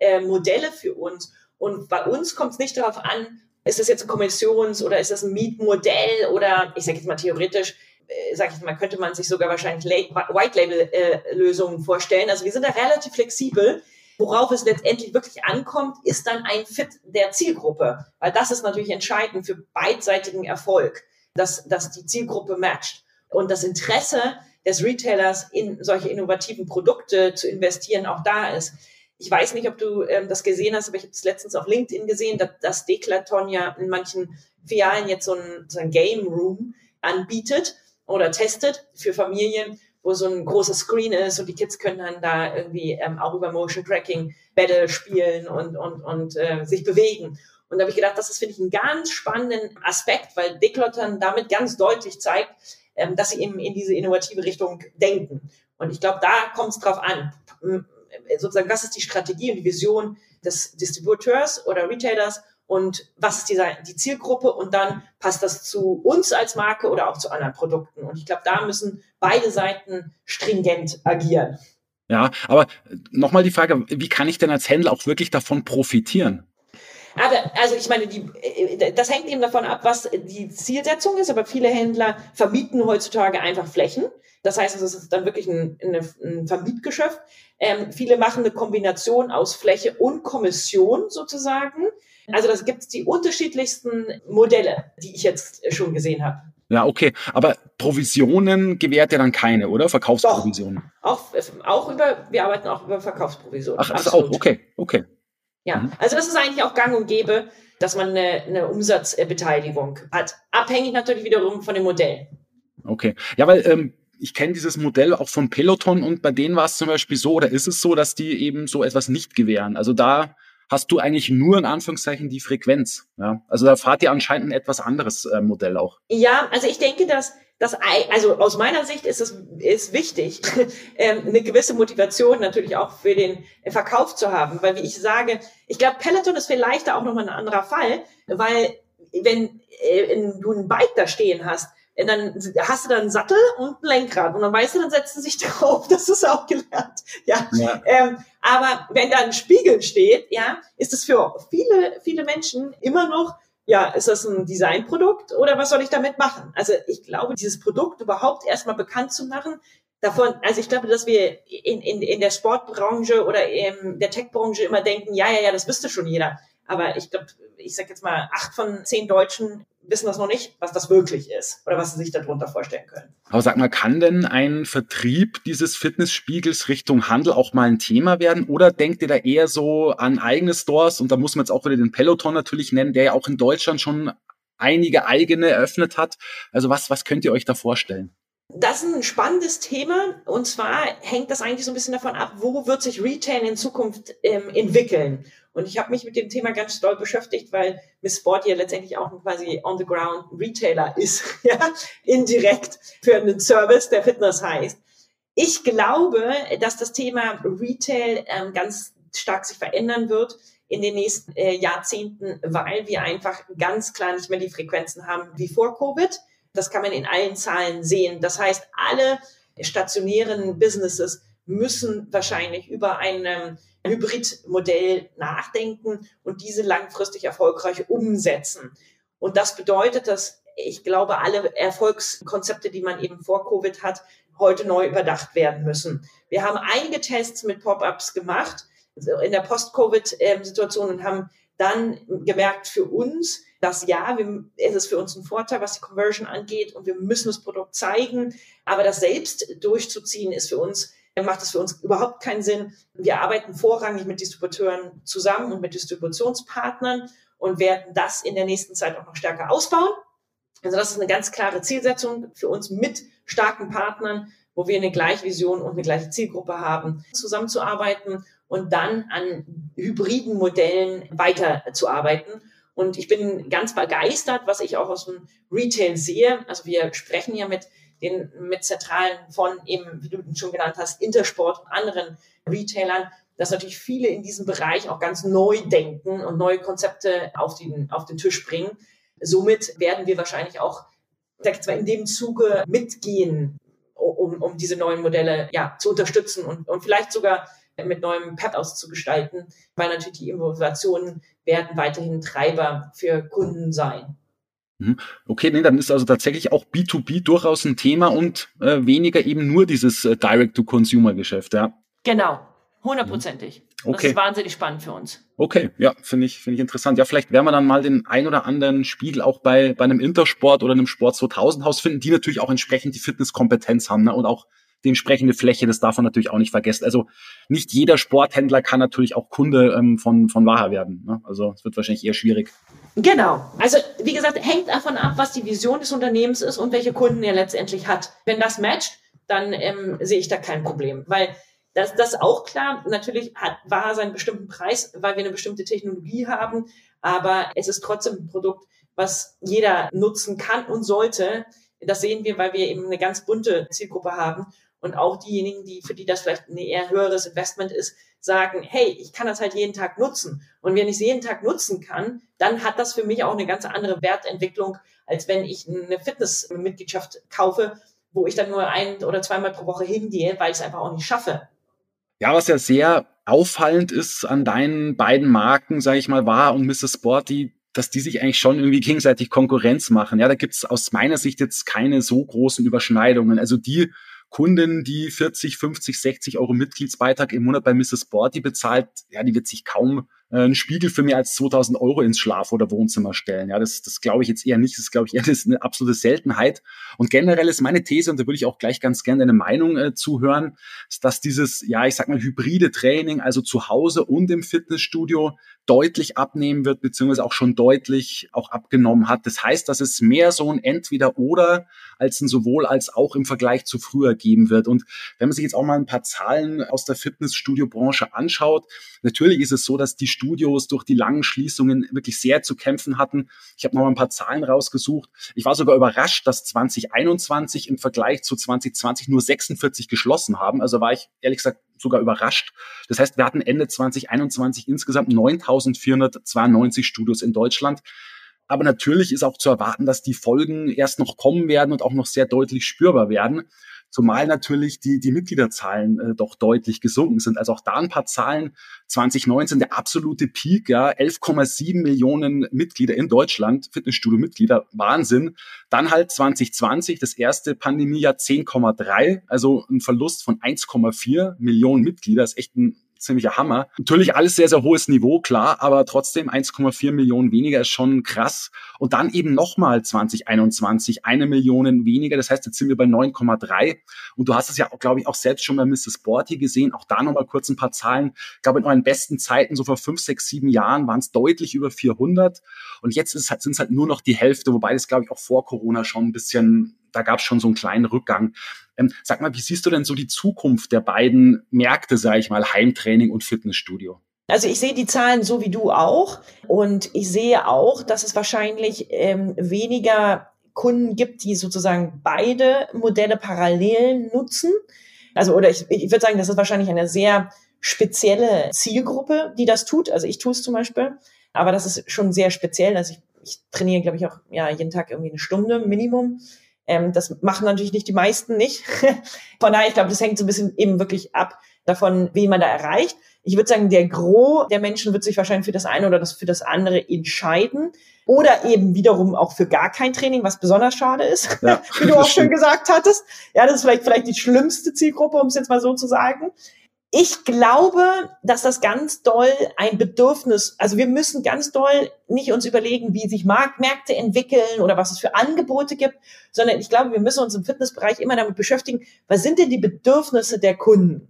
äh, Modelle für uns. Und bei uns kommt es nicht darauf an, ist das jetzt ein Kommissions- oder ist das ein Mietmodell oder ich sage jetzt mal theoretisch, äh, sage ich mal, könnte man sich sogar wahrscheinlich White-Label-Lösungen äh, vorstellen. Also wir sind da relativ flexibel. Worauf es letztendlich wirklich ankommt, ist dann ein Fit der Zielgruppe, weil das ist natürlich entscheidend für beidseitigen Erfolg, dass, dass die Zielgruppe matcht. Und das Interesse des Retailers in solche innovativen Produkte zu investieren auch da ist. Ich weiß nicht, ob du ähm, das gesehen hast, aber ich habe es letztens auf LinkedIn gesehen, dass, dass Declaton ja in manchen Filialen jetzt so ein, so ein Game Room anbietet oder testet für Familien, wo so ein großer Screen ist und die Kids können dann da irgendwie ähm, auch über Motion Tracking Battle spielen und, und, und äh, sich bewegen. Und da habe ich gedacht, das ist, finde ich, einen ganz spannenden Aspekt, weil Decluttern damit ganz deutlich zeigt, ähm, dass sie eben in diese innovative Richtung denken. Und ich glaube, da kommt es drauf an. Sozusagen, was ist die Strategie und die Vision des Distributeurs oder Retailers und was ist die, die Zielgruppe und dann passt das zu uns als Marke oder auch zu anderen Produkten. Und ich glaube, da müssen beide Seiten stringent agieren. Ja, aber nochmal die Frage, wie kann ich denn als Händler auch wirklich davon profitieren? Aber also ich meine, die, äh, das hängt eben davon ab, was die Zielsetzung ist. Aber viele Händler vermieten heutzutage einfach Flächen. Das heißt, es ist dann wirklich ein, ein Vermietgeschäft. Ähm, viele machen eine Kombination aus Fläche und Kommission sozusagen. Also das gibt es die unterschiedlichsten Modelle, die ich jetzt schon gesehen habe. Ja, okay. Aber Provisionen gewährt ja dann keine, oder? Verkaufsprovisionen. Doch, auch, auch über, wir arbeiten auch über Verkaufsprovisionen. Ach, das auch, okay, okay. Ja, mhm. also das ist eigentlich auch gang und gäbe, dass man eine, eine Umsatzbeteiligung hat. Abhängig natürlich wiederum von dem Modell. Okay. Ja, weil ähm, ich kenne dieses Modell auch von Peloton und bei denen war es zum Beispiel so, oder ist es so, dass die eben so etwas nicht gewähren? Also da hast du eigentlich nur in Anführungszeichen die Frequenz. Ja? Also da fahrt ihr anscheinend ein etwas anderes äh, Modell auch. Ja, also ich denke, dass das, also aus meiner Sicht ist es ist wichtig, ähm, eine gewisse Motivation natürlich auch für den Verkauf zu haben, weil wie ich sage, ich glaube, Peloton ist vielleicht auch nochmal ein anderer Fall, weil wenn äh, du ein Bike da stehen hast, dann hast du da einen Sattel und ein Lenkrad und dann weißt du, dann setzen sich drauf. Das ist auch gelernt. Ja. ja. Ähm, aber wenn da ein Spiegel steht, ja, ist es für viele, viele Menschen immer noch ja, ist das ein Designprodukt oder was soll ich damit machen? Also ich glaube, dieses Produkt überhaupt erstmal bekannt zu machen, davon, also ich glaube, dass wir in, in, in der Sportbranche oder in der Techbranche immer denken, ja, ja, ja, das wüsste schon jeder. Aber ich glaube, ich sage jetzt mal, acht von zehn Deutschen wissen das noch nicht, was das wirklich ist oder was sie sich darunter vorstellen können. Aber sag mal, kann denn ein Vertrieb dieses Fitnessspiegels Richtung Handel auch mal ein Thema werden? Oder denkt ihr da eher so an eigene Stores? Und da muss man jetzt auch wieder den Peloton natürlich nennen, der ja auch in Deutschland schon einige eigene eröffnet hat. Also was, was könnt ihr euch da vorstellen? Das ist ein spannendes Thema und zwar hängt das eigentlich so ein bisschen davon ab, wo wird sich Retail in Zukunft ähm, entwickeln. Und ich habe mich mit dem Thema ganz doll beschäftigt, weil Miss Sport ja letztendlich auch quasi on-the-ground Retailer ist, ja, indirekt für einen Service, der Fitness heißt. Ich glaube, dass das Thema Retail ähm, ganz stark sich verändern wird in den nächsten äh, Jahrzehnten, weil wir einfach ganz klar nicht mehr die Frequenzen haben wie vor Covid. Das kann man in allen Zahlen sehen. Das heißt, alle stationären Businesses müssen wahrscheinlich über ein Hybridmodell nachdenken und diese langfristig erfolgreich umsetzen. Und das bedeutet, dass ich glaube, alle Erfolgskonzepte, die man eben vor Covid hat, heute neu überdacht werden müssen. Wir haben einige Tests mit Pop-ups gemacht in der Post-Covid-Situation und haben dann gemerkt für uns, dass ja, wir, es ist für uns ein Vorteil, was die Conversion angeht und wir müssen das Produkt zeigen, aber das selbst durchzuziehen ist für uns macht es für uns überhaupt keinen Sinn. Wir arbeiten vorrangig mit Distributeuren zusammen und mit Distributionspartnern und werden das in der nächsten Zeit auch noch stärker ausbauen. Also das ist eine ganz klare Zielsetzung für uns mit starken Partnern, wo wir eine gleiche Vision und eine gleiche Zielgruppe haben, zusammenzuarbeiten und dann an hybriden Modellen weiterzuarbeiten. Und ich bin ganz begeistert, was ich auch aus dem Retail sehe. Also wir sprechen ja mit den mit Zentralen von eben, wie du schon genannt hast, Intersport und anderen Retailern, dass natürlich viele in diesem Bereich auch ganz neu denken und neue Konzepte auf den, auf den Tisch bringen. Somit werden wir wahrscheinlich auch in dem Zuge mitgehen, um, um diese neuen Modelle ja, zu unterstützen und, und vielleicht sogar mit neuem PEP auszugestalten, weil natürlich die Innovationen werden weiterhin Treiber für Kunden sein. Mhm. Okay, nee, dann ist also tatsächlich auch B2B durchaus ein Thema und äh, weniger eben nur dieses äh, Direct-to-Consumer-Geschäft, ja. Genau, hundertprozentig. Okay. Das ist wahnsinnig spannend für uns. Okay, ja, finde ich, finde ich interessant. Ja, vielleicht werden wir dann mal den ein oder anderen Spiegel auch bei, bei einem Intersport oder einem Sport 2000 Haus finden, die natürlich auch entsprechend die Fitnesskompetenz haben ne, und auch die entsprechende Fläche, das darf man natürlich auch nicht vergessen. Also nicht jeder Sporthändler kann natürlich auch Kunde ähm, von, von Waha werden. Ne? Also es wird wahrscheinlich eher schwierig. Genau. Also wie gesagt, hängt davon ab, was die Vision des Unternehmens ist und welche Kunden er letztendlich hat. Wenn das matcht, dann ähm, sehe ich da kein Problem, weil das, das auch klar. Natürlich hat Waha seinen bestimmten Preis, weil wir eine bestimmte Technologie haben, aber es ist trotzdem ein Produkt, was jeder nutzen kann und sollte. Das sehen wir, weil wir eben eine ganz bunte Zielgruppe haben und auch diejenigen, die, für die das vielleicht ein eher höheres Investment ist, sagen, hey, ich kann das halt jeden Tag nutzen. Und wenn ich es jeden Tag nutzen kann, dann hat das für mich auch eine ganz andere Wertentwicklung, als wenn ich eine Fitnessmitgliedschaft kaufe, wo ich dann nur ein oder zweimal pro Woche hingehe, weil ich es einfach auch nicht schaffe. Ja, was ja sehr auffallend ist an deinen beiden Marken, sage ich mal, war und Mrs. Sporty, dass die sich eigentlich schon irgendwie gegenseitig Konkurrenz machen. Ja, da gibt's aus meiner Sicht jetzt keine so großen Überschneidungen. Also die Kundin, die 40, 50, 60 Euro Mitgliedsbeitrag im Monat bei Mrs. Sporty bezahlt, ja, die wird sich kaum einen Spiegel für mehr als 2000 Euro ins Schlaf- oder Wohnzimmer stellen. Ja, das, das glaube ich jetzt eher nicht. Das glaube ich eher, das ist eine absolute Seltenheit. Und generell ist meine These, und da würde ich auch gleich ganz gerne deine Meinung äh, zuhören, ist, dass dieses, ja, ich sag mal, hybride Training, also zu Hause und im Fitnessstudio, deutlich abnehmen wird, beziehungsweise auch schon deutlich auch abgenommen hat. Das heißt, dass es mehr so ein Entweder-Oder als ein sowohl als auch im Vergleich zu früher geben wird. Und wenn man sich jetzt auch mal ein paar Zahlen aus der Fitnessstudio-Branche anschaut, natürlich ist es so, dass die Studios durch die langen Schließungen wirklich sehr zu kämpfen hatten. Ich habe noch mal ein paar Zahlen rausgesucht. Ich war sogar überrascht, dass 2021 im Vergleich zu 2020 nur 46 geschlossen haben. Also war ich ehrlich gesagt sogar überrascht. Das heißt, wir hatten Ende 2021 insgesamt 9.492 Studios in Deutschland. Aber natürlich ist auch zu erwarten, dass die Folgen erst noch kommen werden und auch noch sehr deutlich spürbar werden. Zumal natürlich die, die Mitgliederzahlen äh, doch deutlich gesunken sind. Also auch da ein paar Zahlen. 2019 der absolute Peak, ja, 11,7 Millionen Mitglieder in Deutschland, Fitnessstudio-Mitglieder, Wahnsinn. Dann halt 2020, das erste Pandemiejahr 10,3, also ein Verlust von 1,4 Millionen Mitglieder, ist echt ein ziemlicher Hammer. Natürlich alles sehr, sehr hohes Niveau, klar, aber trotzdem 1,4 Millionen weniger ist schon krass. Und dann eben nochmal 2021 eine Million weniger. Das heißt, jetzt sind wir bei 9,3. Und du hast es ja, glaube ich, auch selbst schon bei Mrs. Sporty gesehen. Auch da nochmal kurz ein paar Zahlen. Ich glaube, in euren besten Zeiten, so vor fünf, sechs, sieben Jahren, waren es deutlich über 400. Und jetzt sind es halt, halt nur noch die Hälfte, wobei das, glaube ich, auch vor Corona schon ein bisschen da gab es schon so einen kleinen Rückgang. Ähm, sag mal, wie siehst du denn so die Zukunft der beiden Märkte, sage ich mal, Heimtraining und Fitnessstudio? Also ich sehe die Zahlen so wie du auch und ich sehe auch, dass es wahrscheinlich ähm, weniger Kunden gibt, die sozusagen beide Modelle parallel nutzen. Also oder ich, ich würde sagen, das ist wahrscheinlich eine sehr spezielle Zielgruppe, die das tut. Also ich tue es zum Beispiel, aber das ist schon sehr speziell. Also ich, ich trainiere, glaube ich, auch ja jeden Tag irgendwie eine Stunde Minimum ähm, das machen natürlich nicht die meisten nicht. Von daher, ich glaube, das hängt so ein bisschen eben wirklich ab davon, wie man da erreicht. Ich würde sagen, der Gros der Menschen wird sich wahrscheinlich für das eine oder das für das andere entscheiden. Oder eben wiederum auch für gar kein Training, was besonders schade ist, ja, wie du auch schon gesagt hattest. Ja, das ist vielleicht, vielleicht die schlimmste Zielgruppe, um es jetzt mal so zu sagen ich glaube, dass das ganz doll ein Bedürfnis, also wir müssen ganz doll nicht uns überlegen, wie sich Marktmärkte entwickeln oder was es für Angebote gibt, sondern ich glaube, wir müssen uns im Fitnessbereich immer damit beschäftigen, was sind denn die Bedürfnisse der Kunden?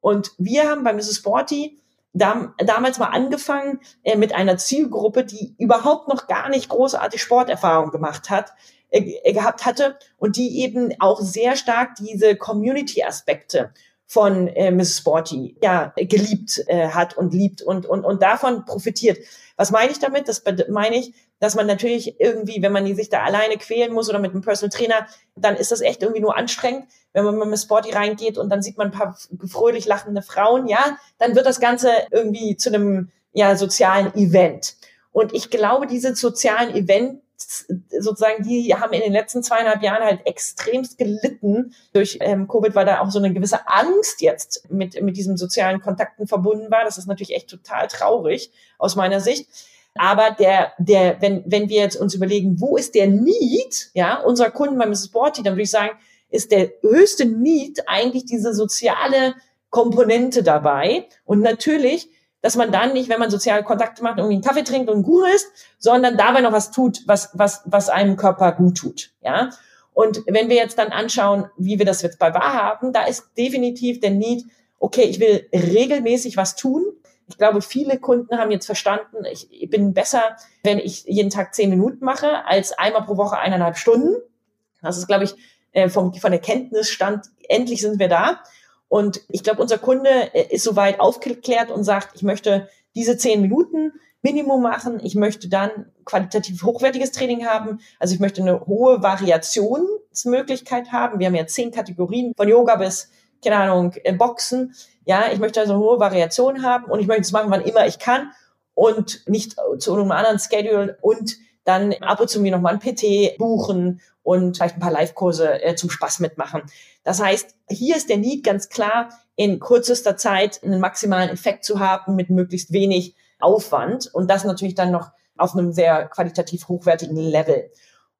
Und wir haben bei Mrs. Sporty dam damals mal angefangen äh, mit einer Zielgruppe, die überhaupt noch gar nicht großartig Sporterfahrung gemacht hat, äh, gehabt hatte und die eben auch sehr stark diese Community-Aspekte von äh, Mrs. Sporty ja geliebt äh, hat und liebt und und und davon profitiert. Was meine ich damit? Das meine ich, dass man natürlich irgendwie, wenn man sich da alleine quälen muss oder mit einem Personal Trainer, dann ist das echt irgendwie nur anstrengend. Wenn man mit Miss Sporty reingeht und dann sieht man ein paar fröhlich lachende Frauen, ja, dann wird das Ganze irgendwie zu einem ja sozialen Event. Und ich glaube, diese sozialen Events sozusagen, die haben in den letzten zweieinhalb Jahren halt extremst gelitten durch ähm, Covid, weil da auch so eine gewisse Angst jetzt mit, mit diesen sozialen Kontakten verbunden war. Das ist natürlich echt total traurig aus meiner Sicht. Aber der, der, wenn, wenn wir jetzt uns überlegen, wo ist der Need, ja, unserer Kunden bei Mrs. Sporty, dann würde ich sagen, ist der höchste Need eigentlich diese soziale Komponente dabei. Und natürlich dass man dann nicht, wenn man soziale Kontakte macht, irgendwie einen Kaffee trinkt und ein Kuchen isst, sondern dabei noch was tut, was, was, was einem Körper gut tut, ja. Und wenn wir jetzt dann anschauen, wie wir das jetzt bei Wahr haben, da ist definitiv der Need, okay, ich will regelmäßig was tun. Ich glaube, viele Kunden haben jetzt verstanden, ich bin besser, wenn ich jeden Tag zehn Minuten mache, als einmal pro Woche eineinhalb Stunden. Das ist, glaube ich, äh, vom, von der Kenntnisstand, endlich sind wir da. Und ich glaube, unser Kunde äh, ist soweit aufgeklärt und sagt, ich möchte diese zehn Minuten Minimum machen. Ich möchte dann qualitativ hochwertiges Training haben. Also ich möchte eine hohe Variationsmöglichkeit haben. Wir haben ja zehn Kategorien von Yoga bis, keine Ahnung, äh, Boxen. Ja, ich möchte also eine hohe Variation haben und ich möchte es machen, wann immer ich kann und nicht zu einem anderen Schedule und dann ab und zu mir nochmal ein PT buchen und vielleicht ein paar Live-Kurse äh, zum Spaß mitmachen. Das heißt, hier ist der Need ganz klar, in kürzester Zeit einen maximalen Effekt zu haben mit möglichst wenig Aufwand und das natürlich dann noch auf einem sehr qualitativ hochwertigen Level.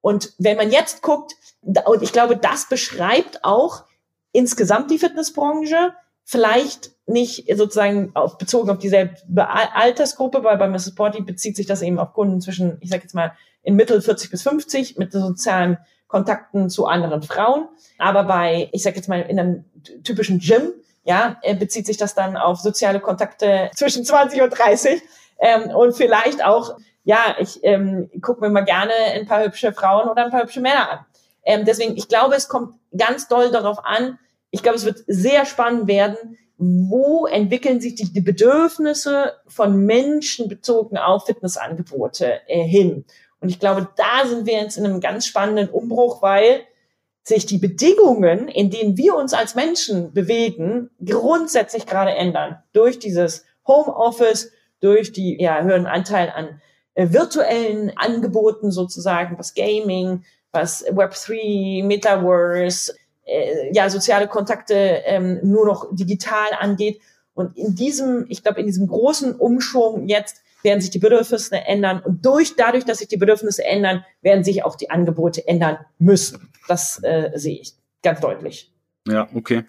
Und wenn man jetzt guckt, und ich glaube, das beschreibt auch insgesamt die Fitnessbranche, vielleicht nicht sozusagen auf, bezogen auf dieselbe Altersgruppe, weil bei Mrs. Sporty bezieht sich das eben auf Kunden zwischen, ich sage jetzt mal, in Mittel 40 bis 50 mit sozialen Kontakten zu anderen Frauen. Aber bei, ich sage jetzt mal, in einem typischen Gym, ja, äh, bezieht sich das dann auf soziale Kontakte zwischen 20 und 30 ähm, und vielleicht auch, ja, ich ähm, gucke mir mal gerne ein paar hübsche Frauen oder ein paar hübsche Männer an. Ähm, deswegen, ich glaube, es kommt ganz doll darauf an. Ich glaube, es wird sehr spannend werden, wo entwickeln sich die, die Bedürfnisse von Menschen bezogen auf Fitnessangebote äh, hin. Und ich glaube, da sind wir jetzt in einem ganz spannenden Umbruch, weil sich die Bedingungen, in denen wir uns als Menschen bewegen, grundsätzlich gerade ändern. Durch dieses Homeoffice, durch die ja, höheren Anteil an äh, virtuellen Angeboten sozusagen, was Gaming, was Web3, Metaverse, äh, ja, soziale Kontakte ähm, nur noch digital angeht. Und in diesem, ich glaube, in diesem großen Umschwung jetzt werden sich die Bedürfnisse ändern. Und durch, dadurch, dass sich die Bedürfnisse ändern, werden sich auch die Angebote ändern müssen. Das äh, sehe ich ganz deutlich. Ja, okay.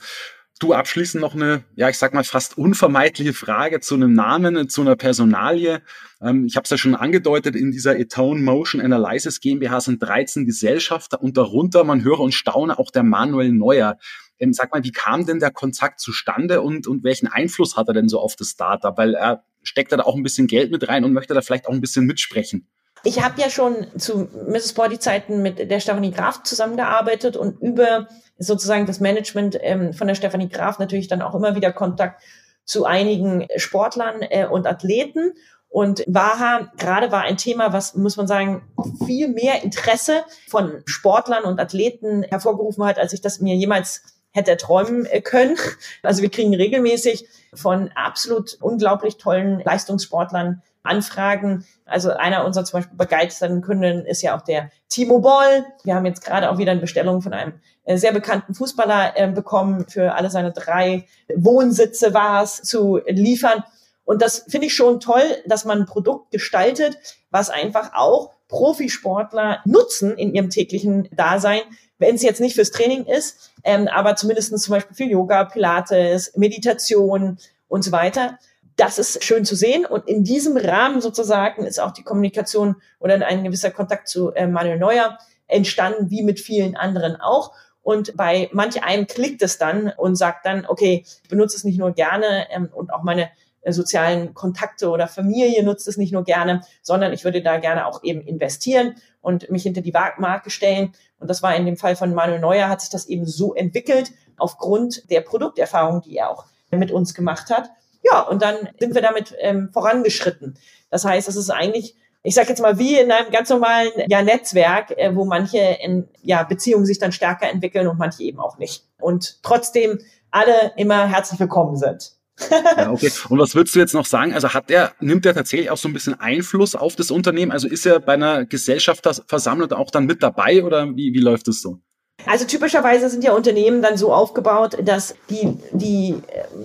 Du abschließend noch eine, ja, ich sag mal fast unvermeidliche Frage zu einem Namen, zu einer Personalie. Ähm, ich habe es ja schon angedeutet, in dieser Etone Motion Analysis GmbH sind 13 Gesellschafter und darunter, man höre und staune, auch der Manuel Neuer. Ähm, sag mal, wie kam denn der Kontakt zustande und, und welchen Einfluss hat er denn so auf das Startup? Weil er steckt da auch ein bisschen Geld mit rein und möchte da vielleicht auch ein bisschen mitsprechen. Ich habe ja schon zu Mrs. Body Zeiten mit der Stefanie Graf zusammengearbeitet und über sozusagen das Management ähm, von der Stefanie Graf natürlich dann auch immer wieder Kontakt zu einigen Sportlern äh, und Athleten. Und Waha gerade war ein Thema, was, muss man sagen, viel mehr Interesse von Sportlern und Athleten hervorgerufen hat, als ich das mir jemals hätte träumen äh, können. Also wir kriegen regelmäßig von absolut unglaublich tollen Leistungssportlern Anfragen. Also einer unserer zum Beispiel begeisterten Kunden ist ja auch der Timo Boll. Wir haben jetzt gerade auch wieder eine Bestellung von einem äh, sehr bekannten Fußballer äh, bekommen, für alle seine drei Wohnsitze war es, zu liefern. Und das finde ich schon toll, dass man ein Produkt gestaltet, was einfach auch Profisportler nutzen in ihrem täglichen Dasein, wenn es jetzt nicht fürs Training ist, ähm, aber zumindest zum Beispiel für Yoga, Pilates, Meditation und so weiter. Das ist schön zu sehen. Und in diesem Rahmen sozusagen ist auch die Kommunikation oder ein gewisser Kontakt zu äh, Manuel Neuer entstanden, wie mit vielen anderen auch. Und bei manch einem klickt es dann und sagt dann, okay, ich benutze es nicht nur gerne ähm, und auch meine äh, sozialen Kontakte oder Familie nutzt es nicht nur gerne, sondern ich würde da gerne auch eben investieren und mich hinter die Marke stellen. Und das war in dem Fall von Manuel Neuer, hat sich das eben so entwickelt, aufgrund der Produkterfahrung, die er auch mit uns gemacht hat. Ja, und dann sind wir damit ähm, vorangeschritten. Das heißt, es ist eigentlich ich sage jetzt mal, wie in einem ganz normalen ja, Netzwerk, äh, wo manche in, ja, Beziehungen sich dann stärker entwickeln und manche eben auch nicht. Und trotzdem alle immer herzlich willkommen sind. Ja, okay. Und was würdest du jetzt noch sagen? Also hat er, nimmt er tatsächlich auch so ein bisschen Einfluss auf das Unternehmen? Also ist er bei einer Gesellschafterversammlung auch dann mit dabei oder wie, wie läuft es so? Also typischerweise sind ja Unternehmen dann so aufgebaut, dass die, die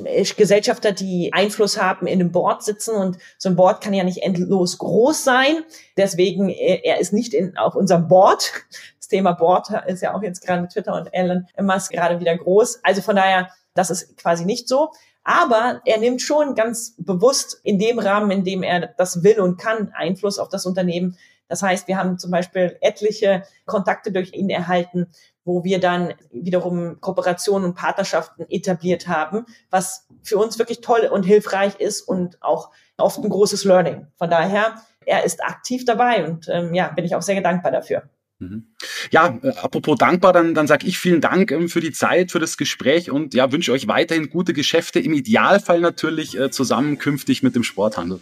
äh, Gesellschafter, die Einfluss haben, in einem Board sitzen und so ein Board kann ja nicht endlos groß sein. Deswegen, äh, er ist nicht in, auf unserem Board. Das Thema Board ist ja auch jetzt gerade mit Twitter und Elon Musk gerade wieder groß. Also von daher, das ist quasi nicht so. Aber er nimmt schon ganz bewusst in dem Rahmen, in dem er das will und kann, Einfluss auf das Unternehmen. Das heißt, wir haben zum Beispiel etliche Kontakte durch ihn erhalten, wo wir dann wiederum Kooperationen und Partnerschaften etabliert haben, was für uns wirklich toll und hilfreich ist und auch oft ein großes Learning. Von daher, er ist aktiv dabei und ähm, ja, bin ich auch sehr dankbar dafür. Mhm. Ja, äh, apropos dankbar, dann, dann sage ich vielen Dank ähm, für die Zeit, für das Gespräch und ja, wünsche euch weiterhin gute Geschäfte, im Idealfall natürlich äh, zusammenkünftig mit dem Sporthandel.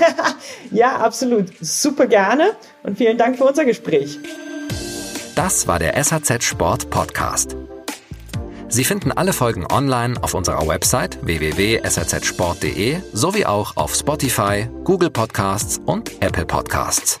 ja, absolut. Super gerne und vielen Dank für unser Gespräch. Das war der SAZ Sport Podcast. Sie finden alle Folgen online auf unserer Website www.sazsport.de sowie auch auf Spotify, Google Podcasts und Apple Podcasts.